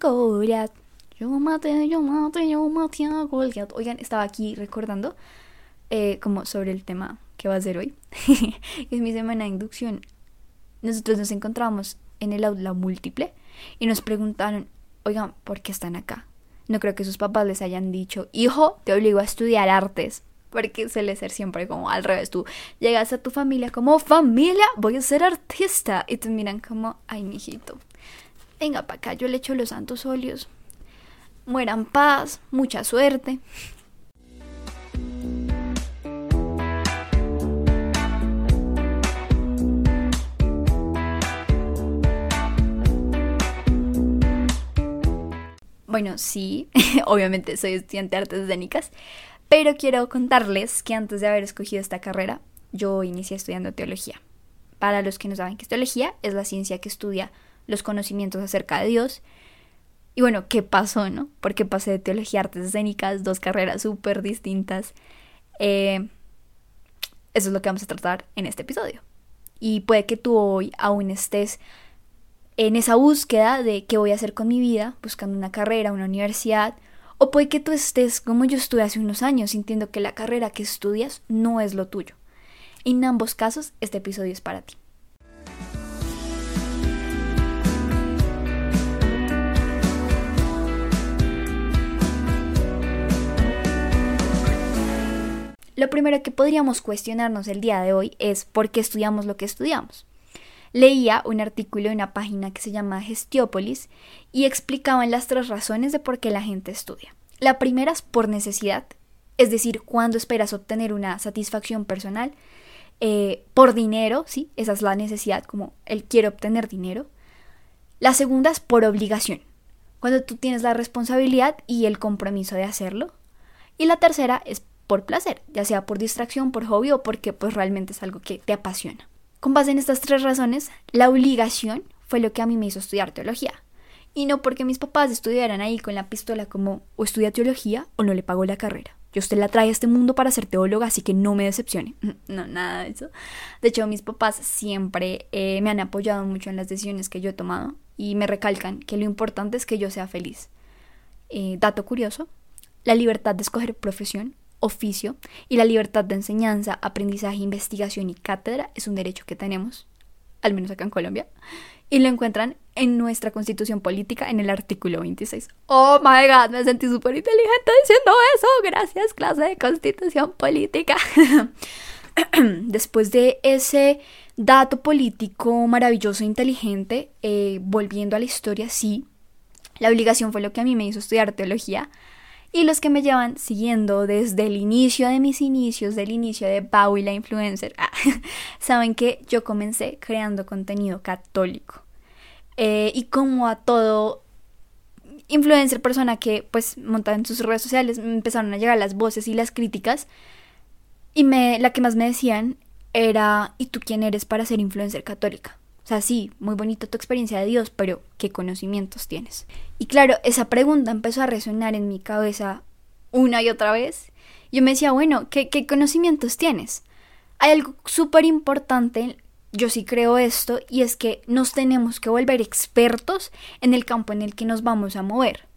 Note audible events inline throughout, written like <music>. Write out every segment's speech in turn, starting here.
Goliat. Yo maté, yo maté, yo maté a Goliat. Oigan, estaba aquí recordando eh, como sobre el tema que va a ser hoy. <laughs> es mi semana de inducción. Nosotros nos encontramos en el aula múltiple y nos preguntaron, oigan, ¿por qué están acá? No creo que sus papás les hayan dicho, hijo, te obligo a estudiar artes. Porque suele ser siempre como al revés. Tú llegas a tu familia como familia, voy a ser artista. Y te miran como, ay, mijito, venga para acá, yo le echo los santos óleos. Mueran paz, mucha suerte. Bueno, sí, <laughs> obviamente soy estudiante de artes escénicas, pero quiero contarles que antes de haber escogido esta carrera, yo inicié estudiando teología. Para los que no saben qué es teología, es la ciencia que estudia los conocimientos acerca de Dios. Y bueno, ¿qué pasó, no? Porque pasé de teología a artes escénicas, dos carreras súper distintas. Eh, eso es lo que vamos a tratar en este episodio. Y puede que tú hoy aún estés en esa búsqueda de qué voy a hacer con mi vida, buscando una carrera, una universidad, o puede que tú estés como yo estuve hace unos años, sintiendo que la carrera que estudias no es lo tuyo. En ambos casos, este episodio es para ti. Lo primero que podríamos cuestionarnos el día de hoy es por qué estudiamos lo que estudiamos leía un artículo en una página que se llama Gestiópolis y explicaban las tres razones de por qué la gente estudia. La primera es por necesidad, es decir, cuando esperas obtener una satisfacción personal, eh, por dinero, sí, esa es la necesidad, como él quiere obtener dinero. La segunda es por obligación, cuando tú tienes la responsabilidad y el compromiso de hacerlo. Y la tercera es por placer, ya sea por distracción, por hobby o porque pues realmente es algo que te apasiona. Con base en estas tres razones, la obligación fue lo que a mí me hizo estudiar teología. Y no porque mis papás estuvieran ahí con la pistola como o estudia teología o no le pago la carrera. Yo usted la trae a este mundo para ser teóloga, así que no me decepcione. <laughs> No, nada de eso. De hecho, mis papás siempre eh, me han apoyado mucho en las decisiones que yo he tomado y me recalcan que lo importante es que yo sea feliz. Eh, dato curioso, la libertad de escoger profesión oficio y la libertad de enseñanza, aprendizaje, investigación y cátedra es un derecho que tenemos, al menos acá en Colombia, y lo encuentran en nuestra constitución política en el artículo 26. Oh my god, me sentí súper inteligente diciendo eso. Gracias, clase de constitución política. <laughs> Después de ese dato político maravilloso e inteligente, eh, volviendo a la historia, sí, la obligación fue lo que a mí me hizo estudiar teología y los que me llevan siguiendo desde el inicio de mis inicios, del inicio de Pau y la influencer, ah, <laughs> saben que yo comencé creando contenido católico. Eh, y como a todo influencer, persona que pues monta en sus redes sociales, empezaron a llegar las voces y las críticas. Y me, la que más me decían era, ¿y tú quién eres para ser influencer católica? O sea, sí, muy bonita tu experiencia de Dios, pero ¿qué conocimientos tienes? Y claro, esa pregunta empezó a resonar en mi cabeza una y otra vez. Yo me decía, bueno, ¿qué, qué conocimientos tienes? Hay algo súper importante, yo sí creo esto, y es que nos tenemos que volver expertos en el campo en el que nos vamos a mover.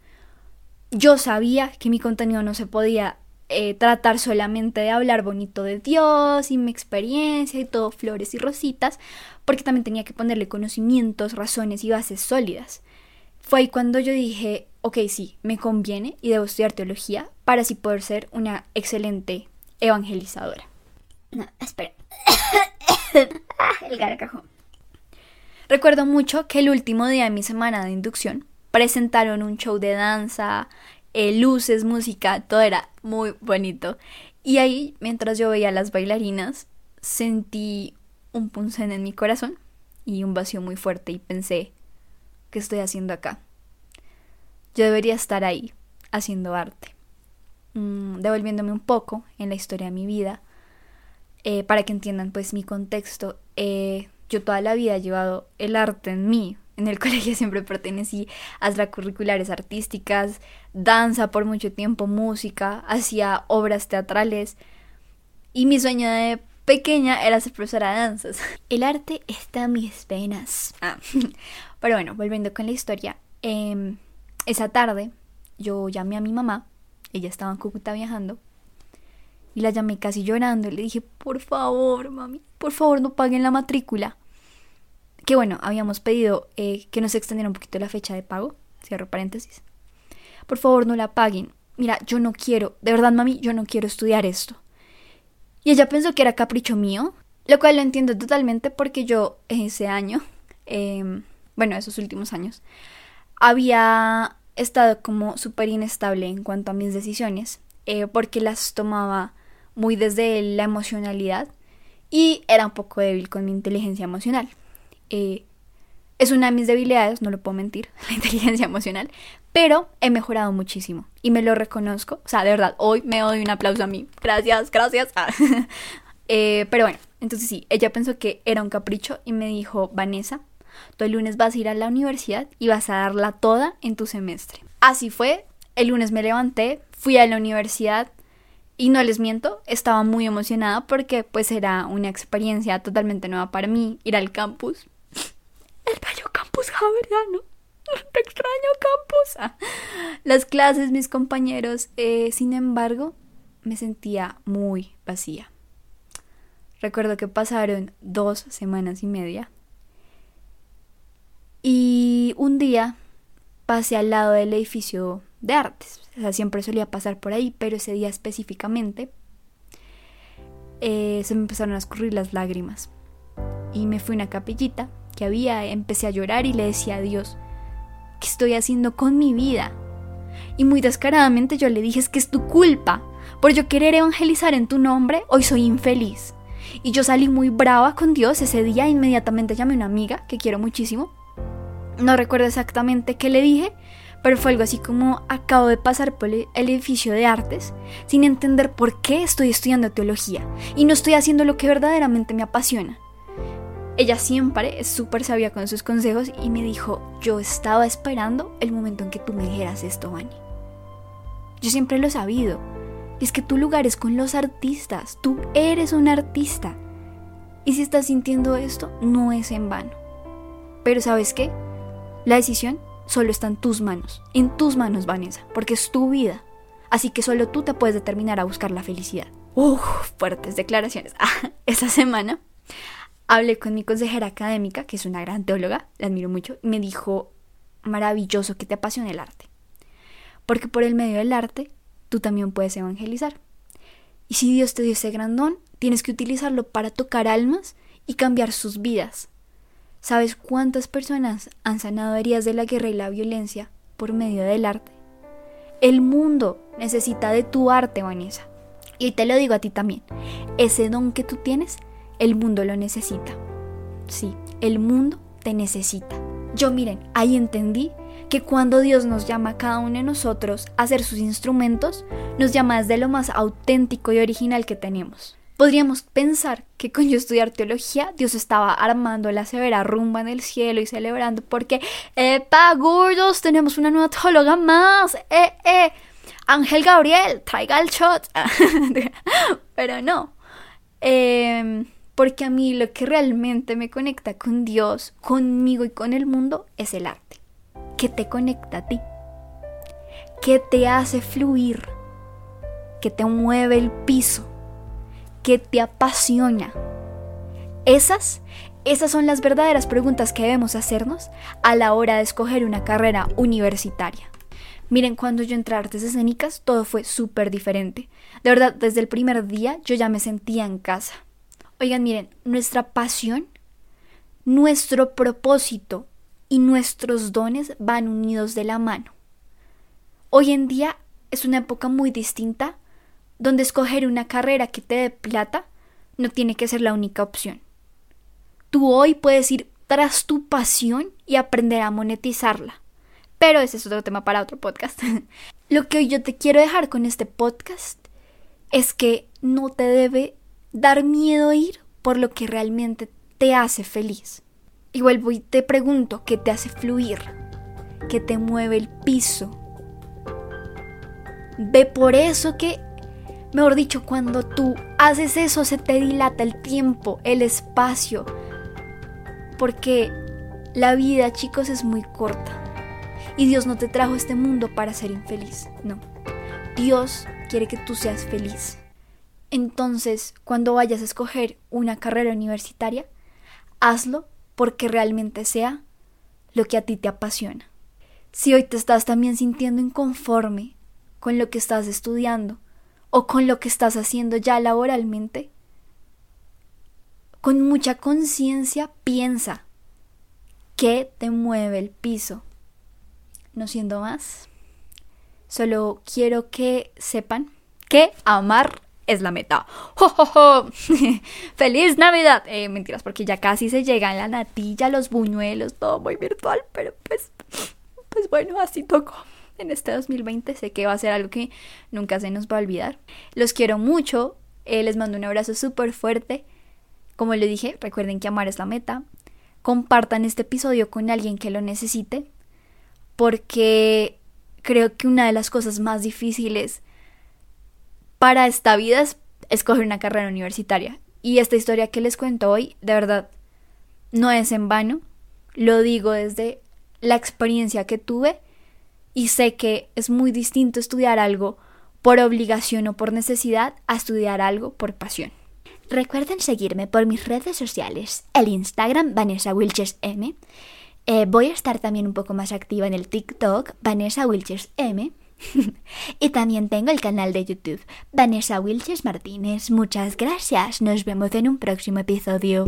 Yo sabía que mi contenido no se podía eh, tratar solamente de hablar bonito de Dios y mi experiencia y todo flores y rositas, porque también tenía que ponerle conocimientos, razones y bases sólidas. Fue ahí cuando yo dije, ok, sí, me conviene y debo estudiar teología para así poder ser una excelente evangelizadora. No, espera. <coughs> El gargajo. Recuerdo mucho que el último día de mi semana de inducción presentaron un show de danza, eh, luces, música, todo era muy bonito. Y ahí, mientras yo veía a las bailarinas, sentí un punzón en mi corazón y un vacío muy fuerte y pensé, ¿qué estoy haciendo acá? Yo debería estar ahí, haciendo arte, mm, devolviéndome un poco en la historia de mi vida, eh, para que entiendan pues mi contexto. Eh, yo toda la vida he llevado el arte en mí, en el <laughs> colegio siempre pertenecí a extracurriculares artísticas, danza por mucho tiempo, música, hacía obras teatrales y mi sueño de pequeña era ser profesora de danzas. <laughs> El arte está en mis venas. Ah. <laughs> Pero bueno, volviendo con la historia, Em, esa tarde yo llamé a mi mamá, ella estaba en Cúcuta viajando, y la llamé casi llorando y le dije, por favor, mami, por favor no paguen la matrícula. Que bueno, habíamos pedido eh, que nos extendiera un poquito la fecha de pago, cierro paréntesis. Por favor no la paguen. Mira, yo no quiero, de verdad, mami, yo no quiero estudiar esto. Y ella pensó que era capricho mío, lo cual lo entiendo totalmente porque yo ese año, em, bueno, esos últimos años, había estado como súper inestable en cuanto a mis decisiones, eh, porque las tomaba muy desde la emocionalidad y era un poco débil con mi inteligencia emocional. Eh, es una de mis debilidades, no lo puedo mentir, <laughs> la inteligencia emocional, pero he mejorado muchísimo y me lo reconozco. O sea, de verdad, hoy me doy un aplauso a mí. Gracias, gracias. <laughs> Eh, pero bueno, entonces sí, ella pensó que era un capricho y me dijo, Vanessa, tú el lunes vas a ir a la universidad y vas a darla toda en tu semestre. Así fue, el lunes me levanté, fui a la universidad, y no les miento, estaba muy emocionada porque pues era una experiencia totalmente nueva para mí ir al campus. El bello campus javeriano. <laughs> Te extraño campus. Ah, las clases, mis compañeros. Eh, sin embargo, me sentía muy vacía. Recuerdo que pasaron dos semanas y media. Y un día pasé al lado del edificio de artes. O sea, siempre solía pasar por ahí, pero ese día específicamente eh, se me empezaron a escurrir las lágrimas. Y me fui a una capillita que había, empecé a llorar y le decía a Dios, ¿qué estoy haciendo con mi vida? Y muy descaradamente yo le dije, es que es tu culpa. Por yo querer evangelizar en tu nombre, hoy soy infeliz. Y yo salí muy brava con Dios ese día, inmediatamente llamé a una amiga que quiero muchísimo. No recuerdo exactamente qué le dije, pero fue algo así como acabo de pasar por el edificio de artes sin entender por qué estoy estudiando teología y no estoy haciendo lo que verdaderamente me apasiona. Ella siempre es súper sabia con sus consejos y me dijo, yo estaba esperando el momento en que tú me dijeras esto, Vani. Yo siempre lo he sabido. Y es que tu lugar es con los artistas. Tú eres un artista. Y si estás sintiendo esto, no es en vano. Pero ¿sabes qué? La decisión solo está en tus manos, en tus manos, Vanessa, porque es tu vida. Así que solo tú te puedes determinar a buscar la felicidad. Uf, fuertes declaraciones. <laughs> Esa semana hablé con mi consejera académica, que es una gran teóloga, la admiro mucho, y me dijo, maravilloso que te apasione el arte. Porque por el medio del arte, tú también puedes evangelizar. Y si Dios te dio ese grandón, tienes que utilizarlo para tocar almas y cambiar sus vidas. ¿Sabes cuántas personas han sanado heridas de la guerra y la violencia por medio del arte? El mundo necesita de tu arte, Vanessa. Y te lo digo a ti también. Ese don que tú tienes, el mundo lo necesita. Sí, el mundo te necesita. Yo miren, ahí entendí que cuando Dios nos llama a cada uno de nosotros a ser sus instrumentos, nos llama desde lo más auténtico y original que tenemos. Podríamos pensar que con yo estudiar teología, Dios estaba armando la severa rumba en el cielo y celebrando porque, ¡epa, gordos! Tenemos una nueva teóloga más. ¡Eh, eh! Ángel Gabriel, traiga el shot. <laughs> Pero no. Em, porque a mí lo que realmente me conecta con Dios, conmigo y con el mundo es el arte. ¿Qué te conecta a ti? ¿Qué te hace fluir? ¿Qué te mueve el piso? que te apasiona? Esas, esas son las verdaderas preguntas que debemos hacernos a la hora de escoger una carrera universitaria. Miren, cuando yo entré a artes escénicas, todo fue súper diferente. De verdad, desde el primer día yo ya me sentía en casa. Oigan, miren, nuestra pasión, nuestro propósito y nuestros dones van unidos de la mano. Hoy en día es una época muy distinta donde escoger una carrera que te dé plata no tiene que ser la única opción. Tú hoy puedes ir tras tu pasión y aprender a monetizarla. Pero ese es otro tema para otro podcast. <laughs> Lo que yo te quiero dejar con este podcast es que no te debe dar miedo ir por lo que realmente te hace feliz. Y vuelvo y te pregunto, ¿qué te hace fluir? ¿Qué te mueve el piso? Ve por eso que Mejor dicho, cuando tú haces eso se te dilata el tiempo, el espacio. Porque la vida, chicos, es muy corta. Y Dios no te trajo a este mundo para ser infeliz, no. Dios quiere que tú seas feliz. Entonces, cuando vayas a escoger una carrera universitaria, hazlo porque realmente sea lo que a ti te apasiona. Si hoy te estás también sintiendo inconforme con lo que estás estudiando o con lo que estás haciendo ya laboralmente, con mucha conciencia piensa qué te mueve el piso. No siendo más, solo quiero que sepan que amar es la meta. ¡Jo! <laughs> ¡Feliz Navidad! Eh, mentiras, porque ya casi se llegan la natilla, los buñuelos, todo muy virtual, pero pues, pues bueno, así tocó. En este 2020 sé que va a ser algo que nunca se nos va a olvidar. Los quiero mucho, eh, les mando un abrazo súper fuerte. Como le dije, recuerden que amar es la meta. Compartan este episodio con alguien que lo necesite, porque creo que una de las cosas más difíciles para esta vida es escoger una carrera universitaria. Y esta historia que les cuento hoy, de verdad, no es en vano. Lo digo desde la experiencia que tuve y sé que es muy distinto estudiar algo por obligación o por necesidad a estudiar algo por pasión. Recuerden seguirme por mis redes sociales, el Instagram Vanessa Wilches M. Eh, voy a estar también un poco más activa en el TikTok Vanessa Wilches M. <laughs> y también tengo el canal de YouTube Vanessa Wilches Martínez. Muchas gracias. Nos vemos en un próximo episodio.